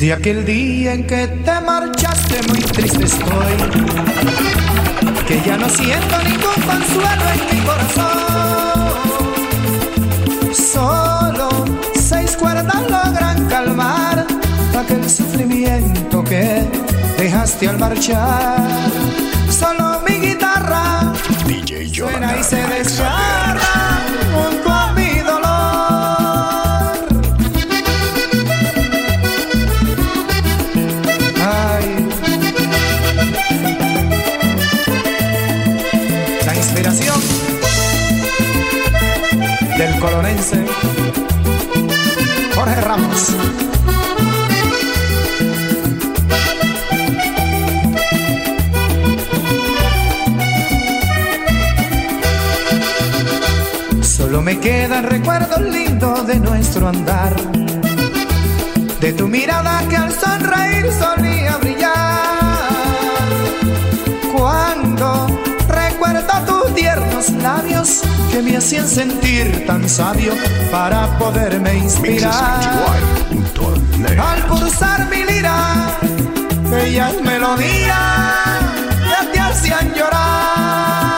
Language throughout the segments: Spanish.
Desde aquel día en que te marchaste muy triste estoy, que ya no siento ningún consuelo en mi corazón. Solo seis cuerdas logran calmar aquel sufrimiento que dejaste al marchar. Solo mi guitarra DJ suena y se Jonathan. Colonense Jorge Ramos. Solo me quedan recuerdos lindos de nuestro andar. De tu mirada que al sonreír solía brillar. Cuando recuerdo tus tiernos labios que me hacían sentir tan sabio para poderme inspirar. Al pulsar mi lira, bellas melodías que te hacían llorar.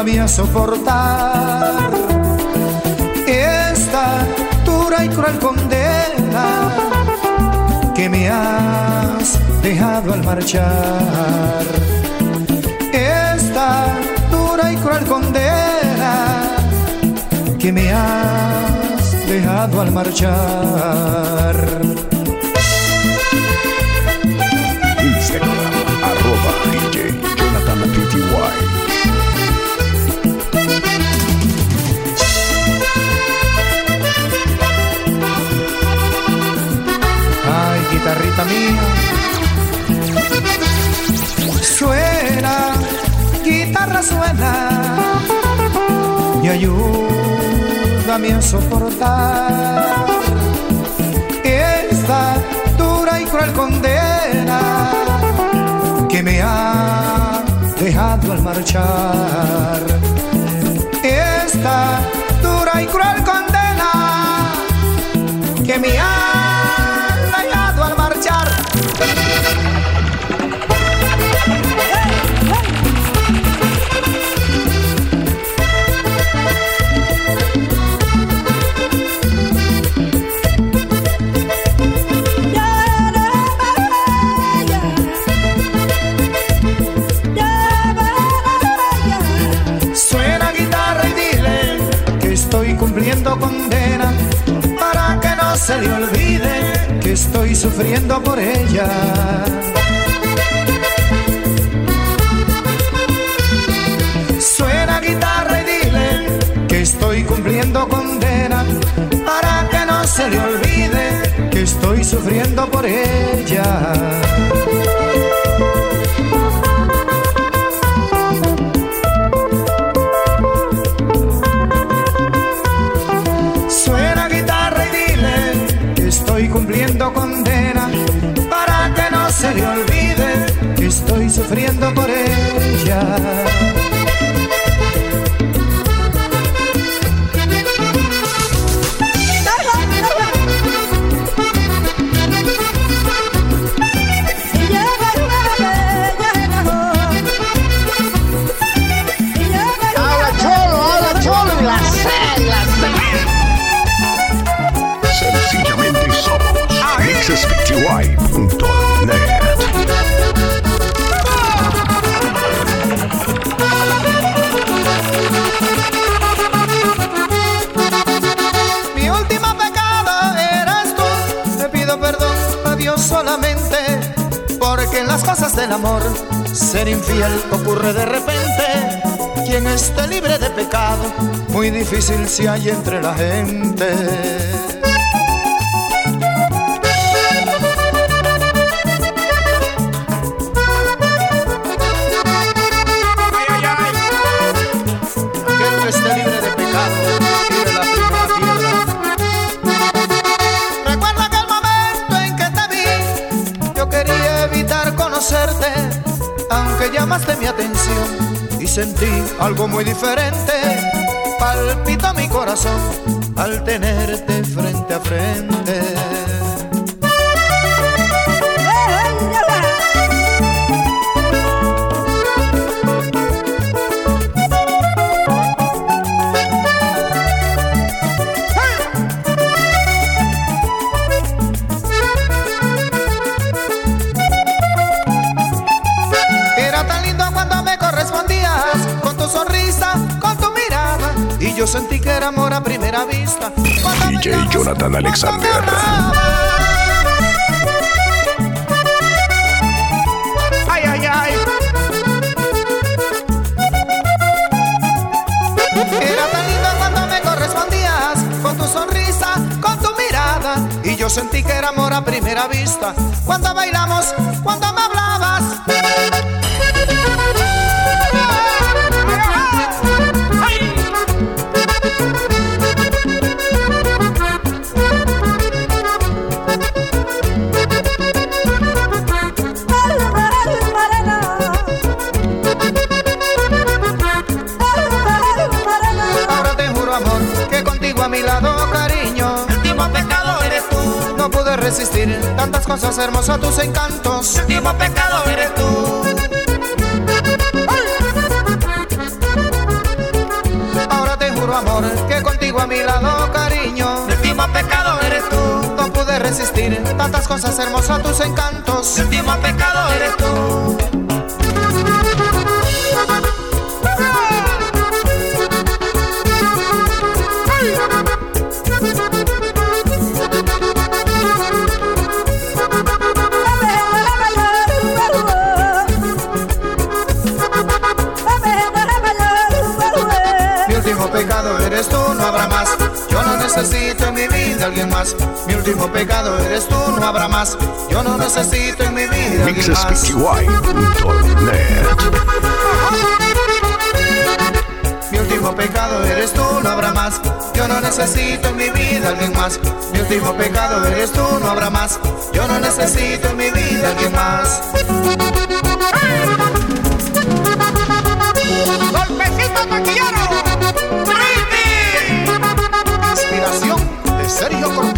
Ayúdame a soportar esta dura y cruel condena que me has dejado al marchar. Esta dura y cruel condena que me has dejado al marchar. Instagram, arroba DJ Jonathan Suena, guitarra suena. Y ayúdame a soportar esta dura y cruel condena que me ha dejado al marchar. Esta dura y cruel condena que me ha Thank you. Solamente. Porque en las cosas del amor, ser infiel ocurre de repente. Quien esté libre de pecado, muy difícil se hay entre la gente. Sentí algo muy diferente. Palpita mi corazón al tenerte frente a frente. DJ Jonathan Alexander. Ay, ay, ay. Era tan linda cuando me correspondías con tu sonrisa, con tu mirada. Y yo sentí que era amor a primera vista. Cuando bailamos, cuando me hablabas. Hermosas, tus encantos. El último pecado eres tú. Ahora te juro, amor, que contigo a mi lado, cariño. El último pecado eres tú. No pude resistir tantas cosas hermosas, tus encantos. El último pecado eres tú. Necesito en mi vida alguien más. Mi último pecado eres tú, no habrá más. Yo no necesito en mi vida alguien más. Mi último pecado eres tú, no habrá más. Yo no necesito en mi vida alguien más. Mi último pecado eres tú, no habrá más. Yo no necesito en mi vida alguien más. Golpecito taquillero. Sergio Cortés.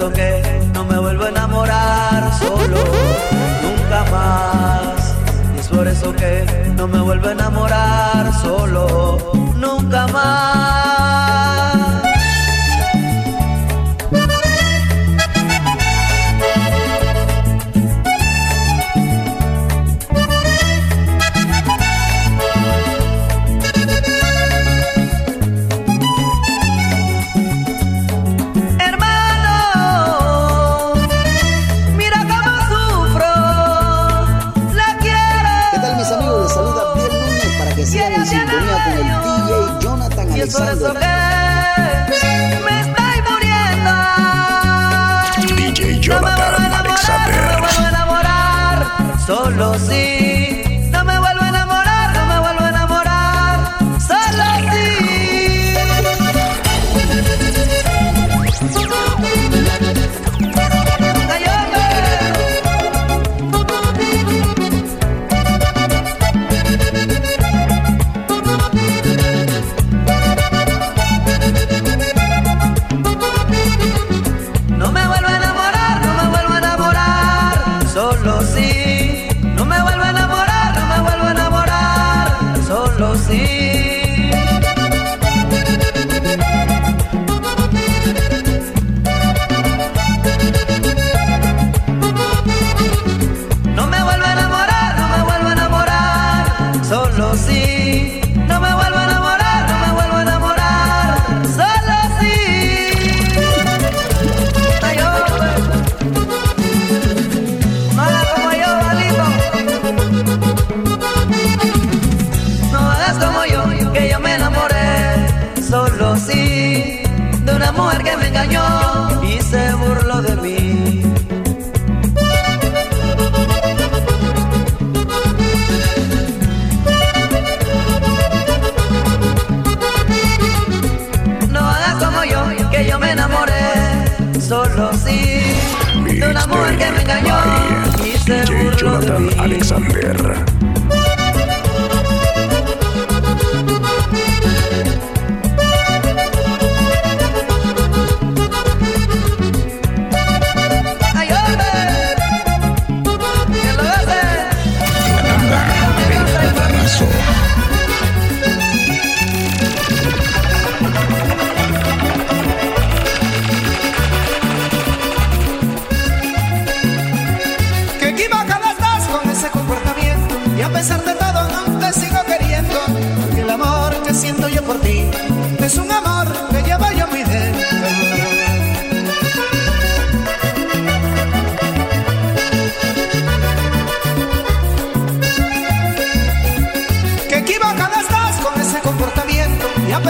prometo que no me vuelvo a enamorar solo, nunca más. Y es por eso que no me vuelvo a enamorar solo, nunca más. los.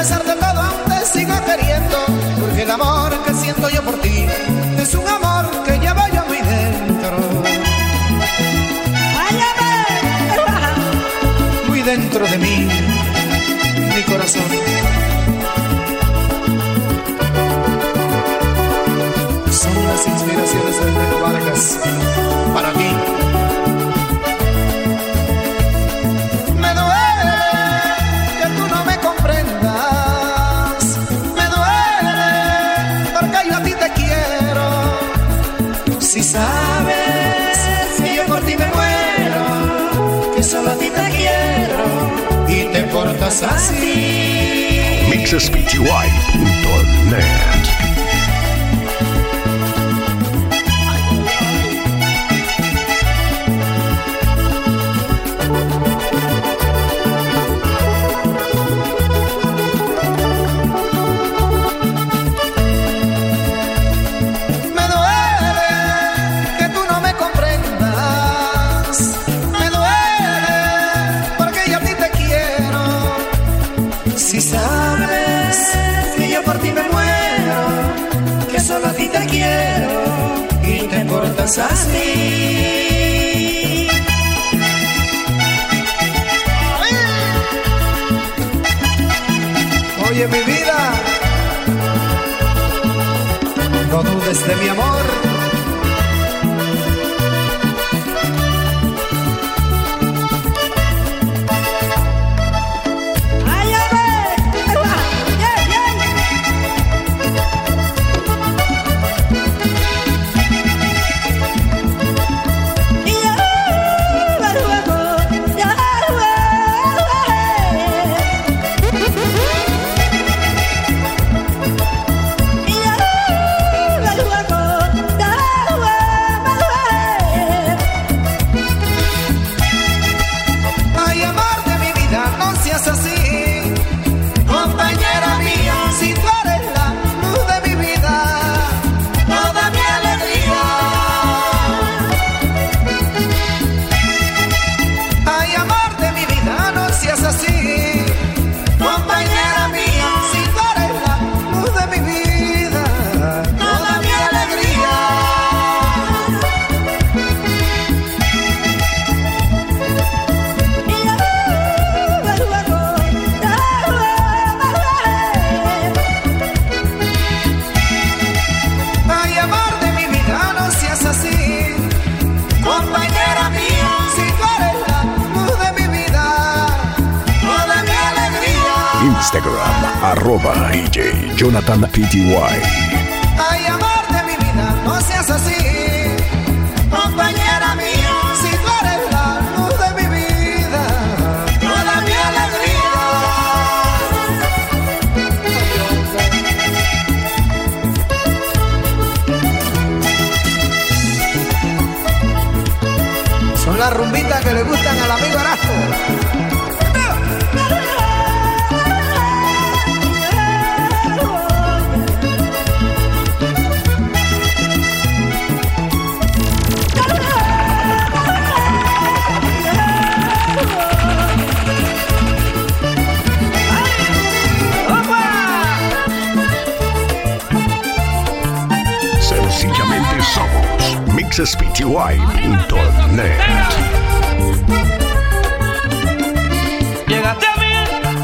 pesar de todo. portas así. MixSpeechY.net Oye mi vida, no dudes de mi amor. PTY. Ay, amor de mi vida, no seas así. Compañera mía, si tú eres la luz de mi vida, toda mi alegría. Son las rumbitas que le gustan al amigo Arasto. mixespty.net. Llegaste a mí,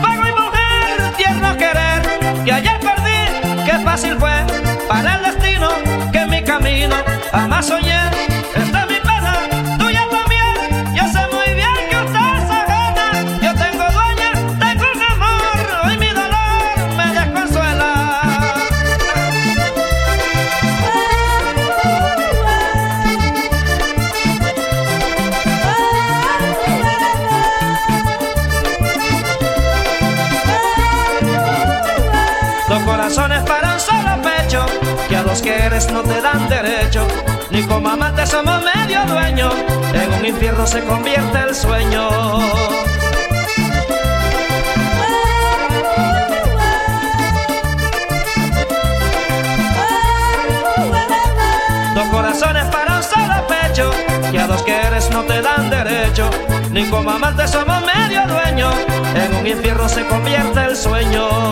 fuego y mujer, tierno querer, que ayer perdí, qué fácil fue para el destino, que mi camino jamás soñé. No te dan derecho. Ni como amantes somos medio dueños, en un infierno se convierte el sueño. Dos corazones para un solo pecho, que a dos que eres no te dan derecho. Ni como amantes somos medio dueños, en un infierno se convierte el sueño.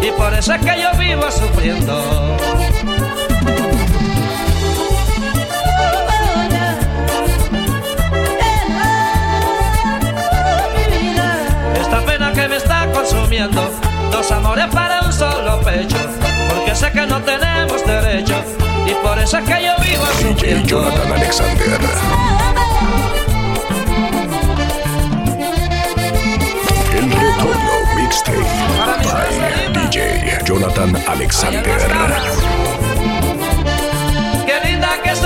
Y por eso es que yo vivo sufriendo. Esta pena que me está consumiendo, dos amores para un solo pecho, porque sé que no tenemos derecho y por eso es que yo vivo sufriendo. Jonathan Alexander. Jonathan Alexander. Qué linda que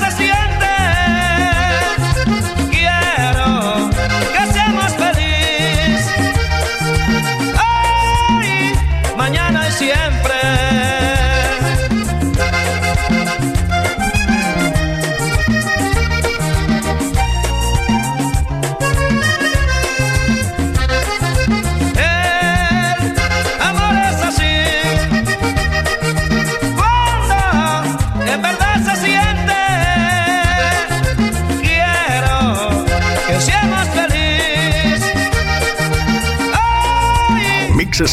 nuestras fiestas. Yo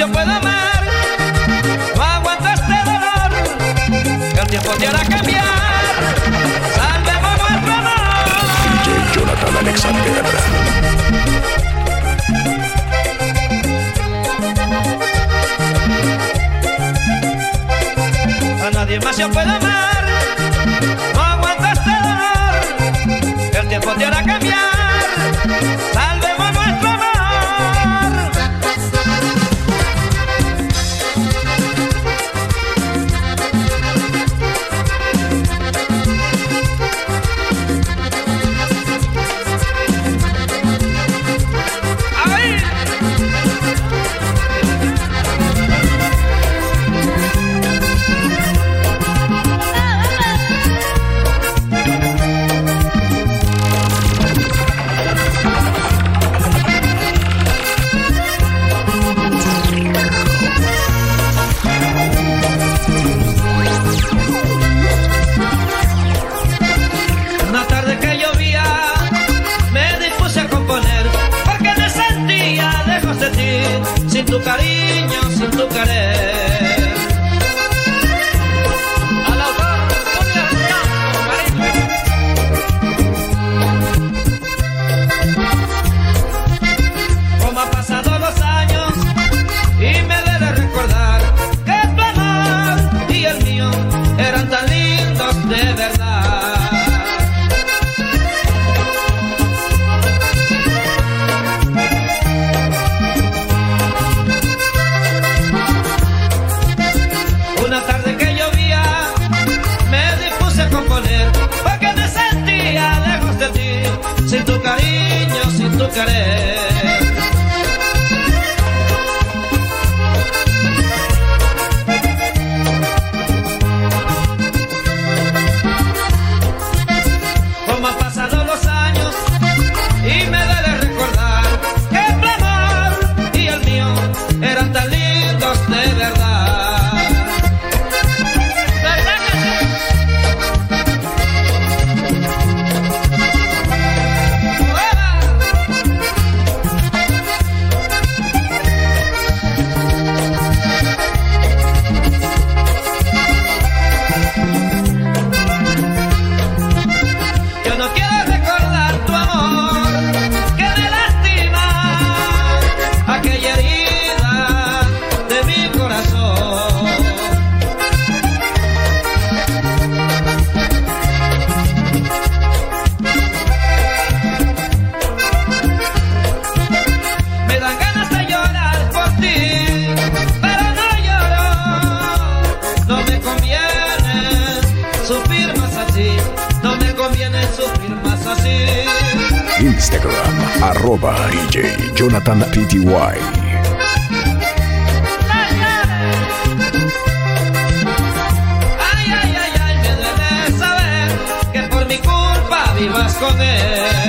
yo puedo amar. No aguanto este dolor, el tiempo te hará cambiar. Salvemos nuestro amor. DJ Jonathan Alexander. Nadie más yo puedo amar. No aguanto este dolor, el tiempo te hará cambiar. Con él.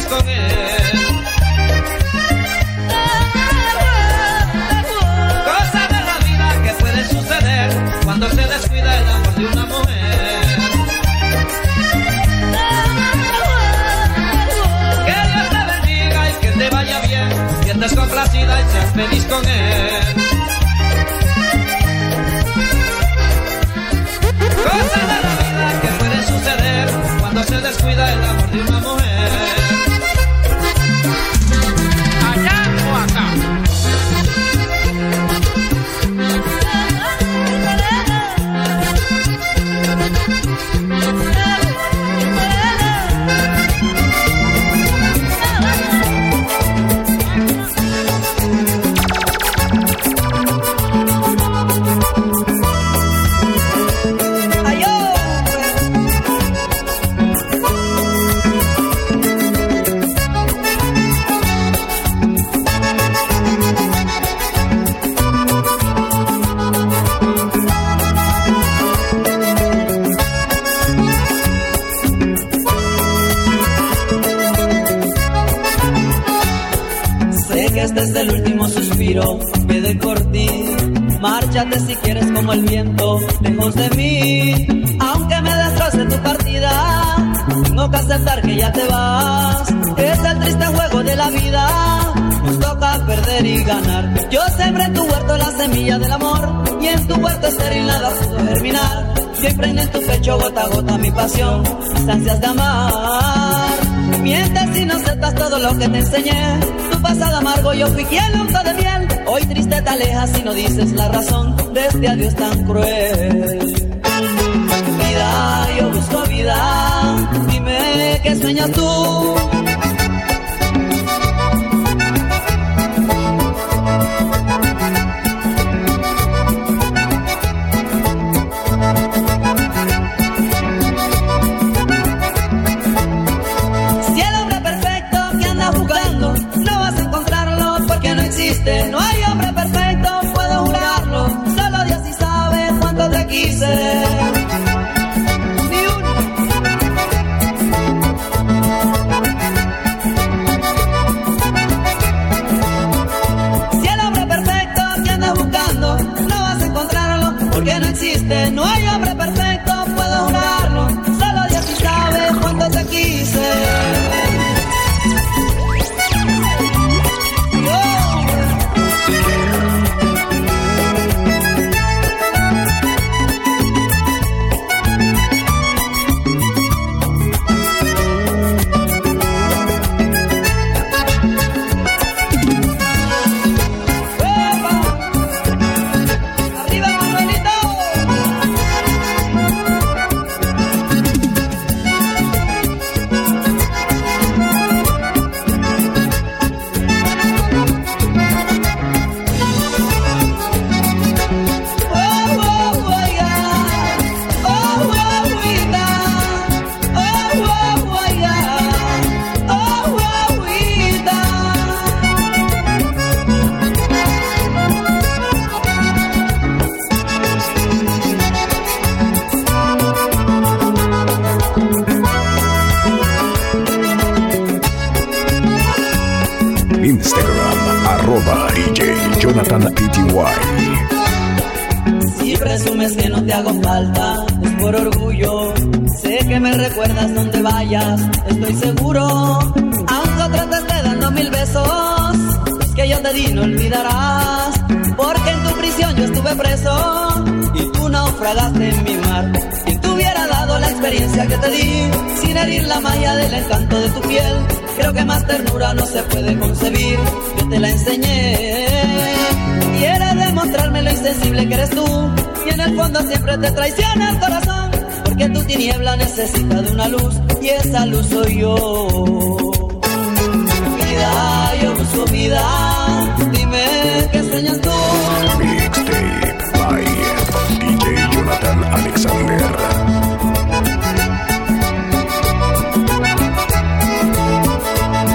Feliz con él. Cosa de la vida que puede suceder cuando se descuida el amor de una mujer. Que Dios te bendiga y que te vaya bien, que estés complacida y seas feliz con él. Pasión, ansias de amar. Mientes y no aceptas todo lo que te enseñé. Tu pasado amargo, yo fui quien lo de miel. Hoy triste te alejas y no dices la razón de este adiós tan cruel. Vida, yo busco vida. Dime qué sueñas tú. Aunque otro te esté dando mil besos, que yo te di no olvidarás. Porque en tu prisión yo estuve preso y tú naufragaste en mi mar. Si te hubiera dado la experiencia que te di, sin herir la magia del encanto de tu piel, creo que más ternura no se puede concebir. Yo te la enseñé. Quieres demostrarme lo insensible que eres tú Y en el fondo siempre te traiciona el corazón Porque tu tiniebla necesita de una luz Y esa luz soy yo. Vida, yo busco vida. Dime qué sueñas tú. Mixtape by DJ Jonathan Alexander.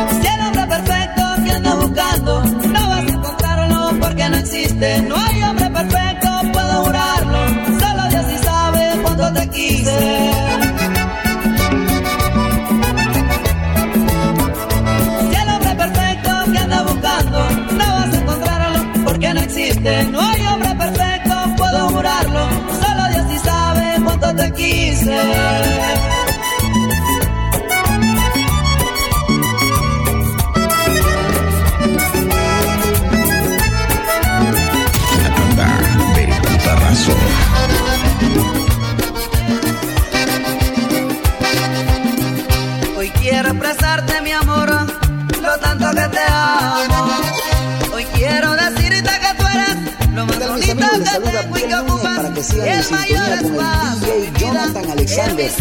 Si el hombre perfecto que andas buscando. No vas a encontrarlo porque no existe. No hay hombre perfecto, puedo jurarlo. Solo Dios sí sabe cuánto te quise quisiste. No hay hombre perfecto, puedo jurarlo. Solo Dios sí sabe cuánto te quise. Y que ocupas para que sigan en el mayor sintonía con el DJ Jonathan Alexander.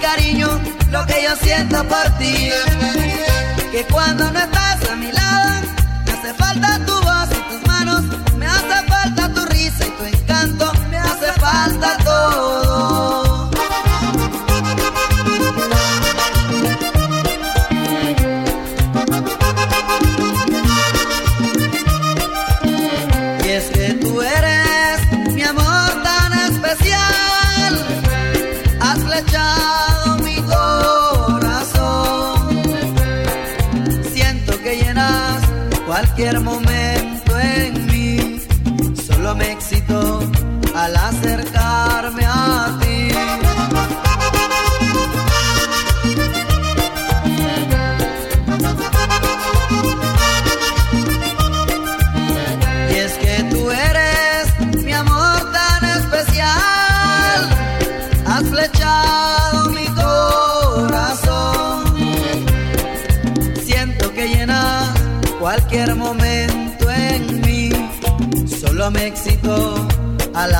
cariño, lo que yo siento por ti. Que cuando no estás a mi lado, me hace falta tu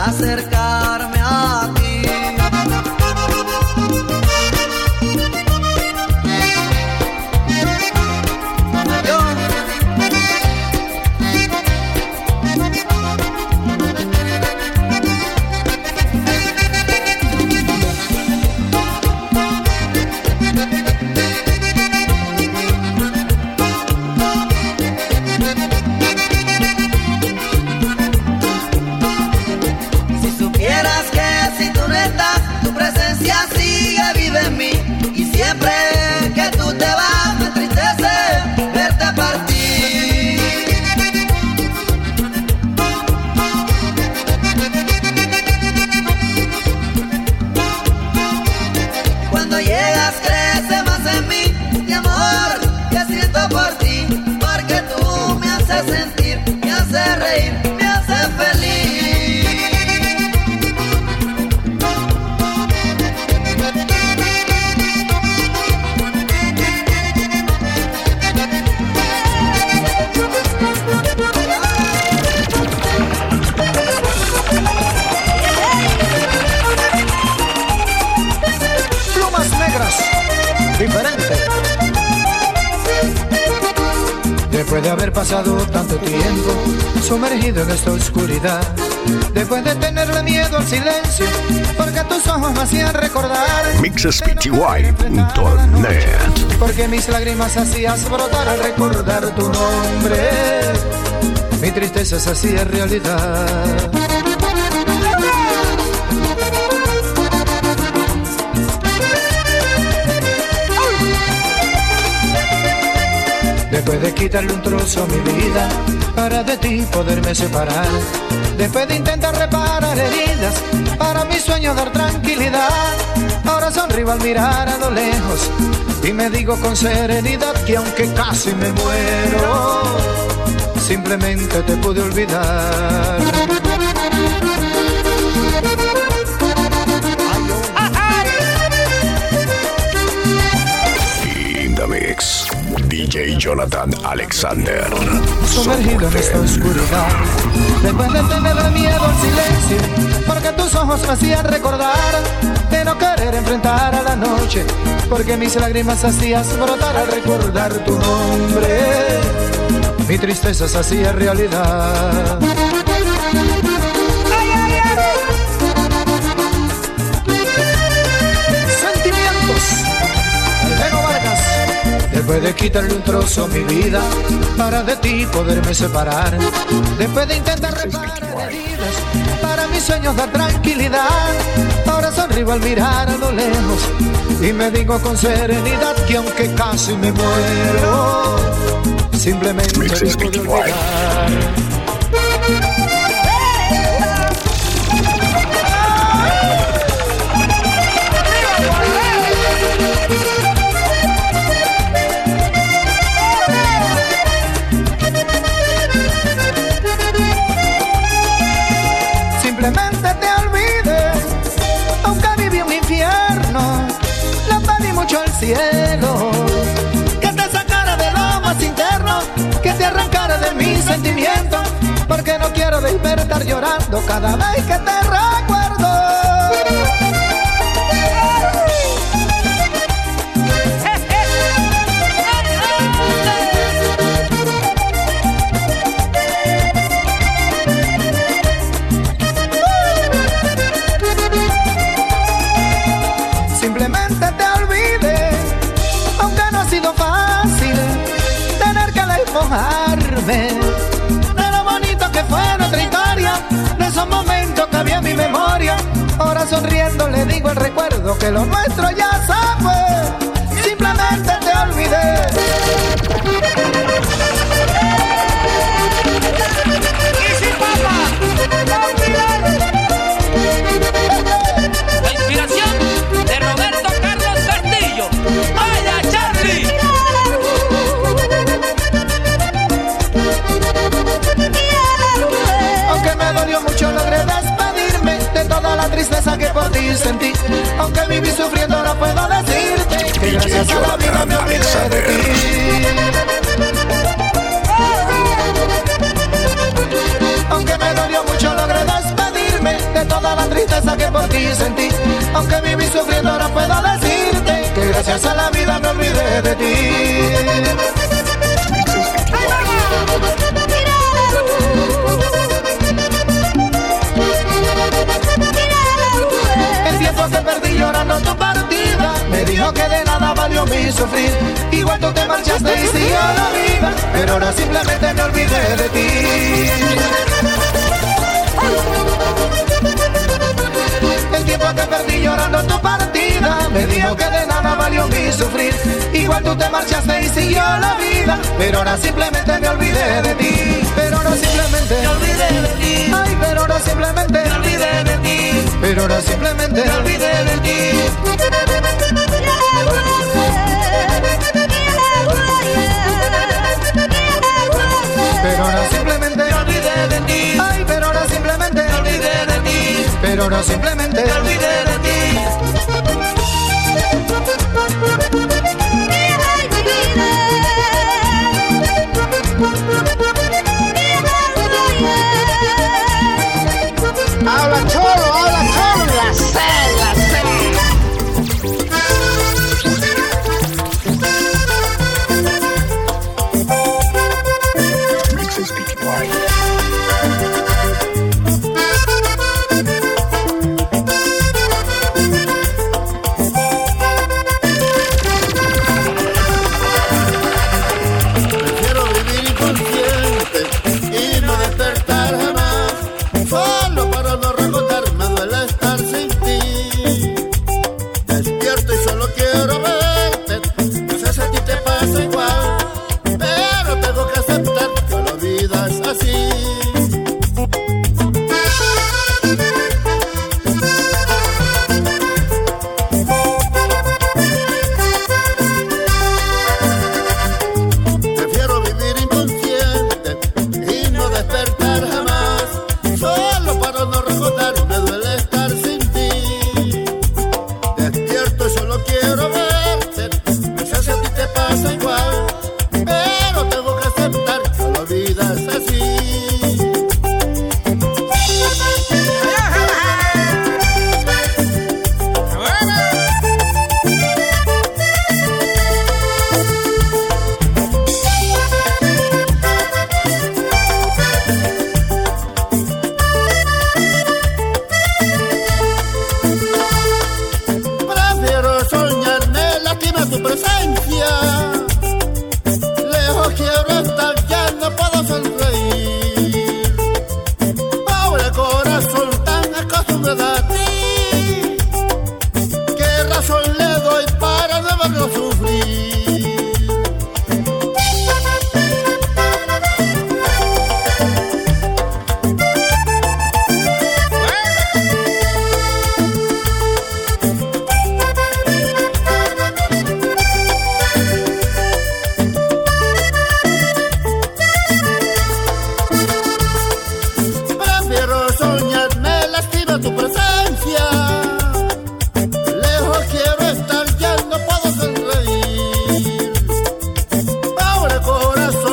al mixespty.net Porque mis lágrimas hacías brotar al recordar tu nombre. Mi tristeza se hacía realidad. Después de quitarle un trozo a mi vida para de ti poderme separar. Después de intentar reparar heridas para mi sueño dar tranquilidad. Ahora sonrío al mirar a lo lejos y me digo con serenidad que aunque casi me muero, simplemente te pude olvidar. In the mix DJ Jonathan Alexander sumergido en esta oscuridad. Después de tener miedo al silencio, porque tus ojos me hacían recordar de no querer enfrentar a la noche, porque mis lágrimas hacías brotar al recordar tu nombre. Mi tristeza se hacía realidad. Sentimientos. Alvego Vargas. Después de quitarle un trozo a mi vida para de ti poderme separar. Después de intentar reparar heridas para mis sueños dar tranquilidad. Ahora sonrío al mirar a lo lejos y me digo con serenidad que aunque casi me muero, simplemente me puedo olvidar. Que llorando cada vez que te recuerdo. Sonriendo le digo el recuerdo que lo nuestro ya fue, simplemente te olvidé. Tristeza que por ti sentí. Aunque viví sufriendo, no puedo decirte que gracias a la vida me olvidé de ti. Aunque me dolió mucho, logré despedirme de toda la tristeza que por ti sentí. Aunque viví sufriendo, no puedo decirte que gracias a la vida me olvidé de ti. Sufrir. Igual tú te marchaste y siguió la vida. Pero ahora simplemente me olvidé de ti. El tiempo que perdí llorando tu partida Me dijo que de nada valió mi sufrir Igual tú te marchaste y siguió la vida Pero ahora simplemente me olvidé de ti Pero ahora simplemente me olvidé de ti Ay, pero ahora simplemente me olvidé de ti Pero ahora simplemente me olvidé de ti Pero ahora simplemente me olvidé de ti. Ay, pero ahora simplemente me olvidé de ti. Pero ahora simplemente me olvidé de ti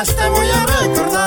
hasta voy a recordar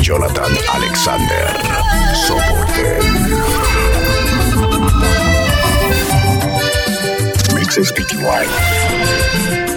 Jonathan Alexander. Soporte. Mixes PTY.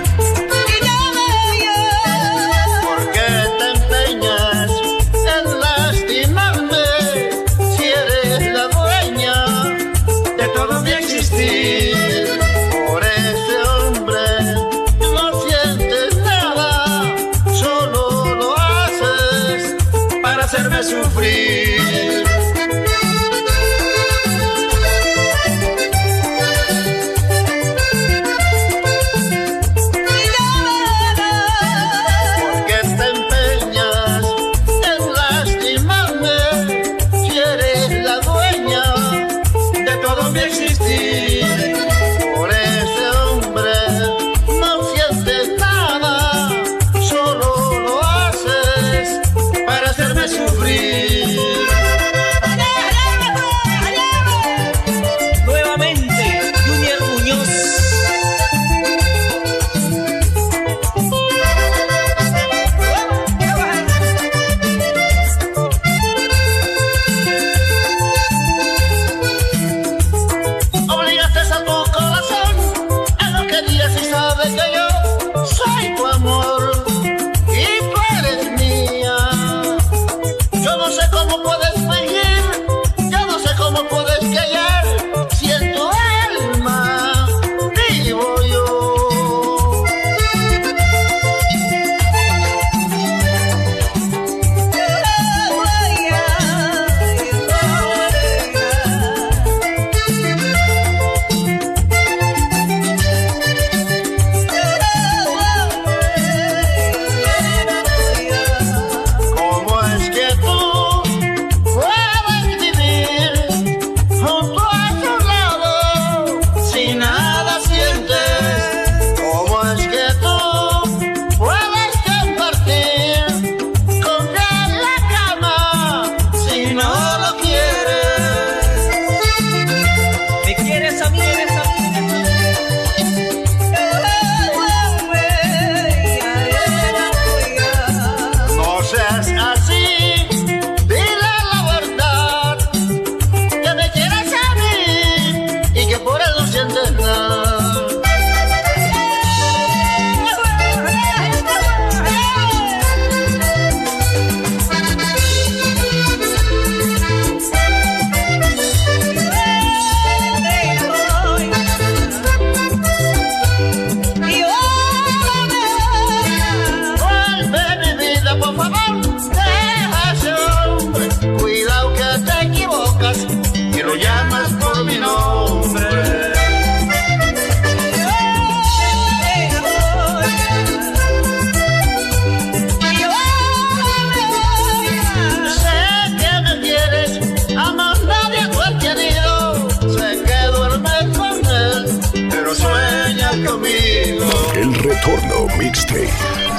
Retorno Mixtape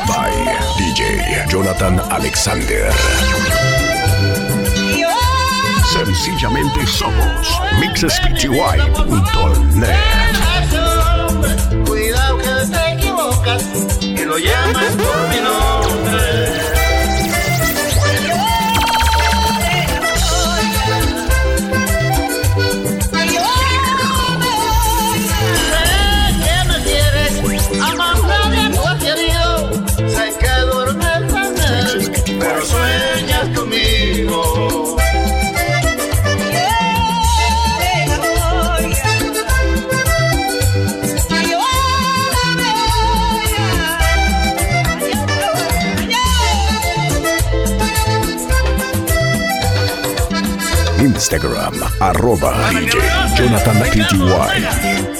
by DJ Jonathan Alexander. Sencillamente somos mixespty.net. Cuidado que te equivocas y lo llamas por mi nombre. Instagram arroba DJ Jonathan PTY.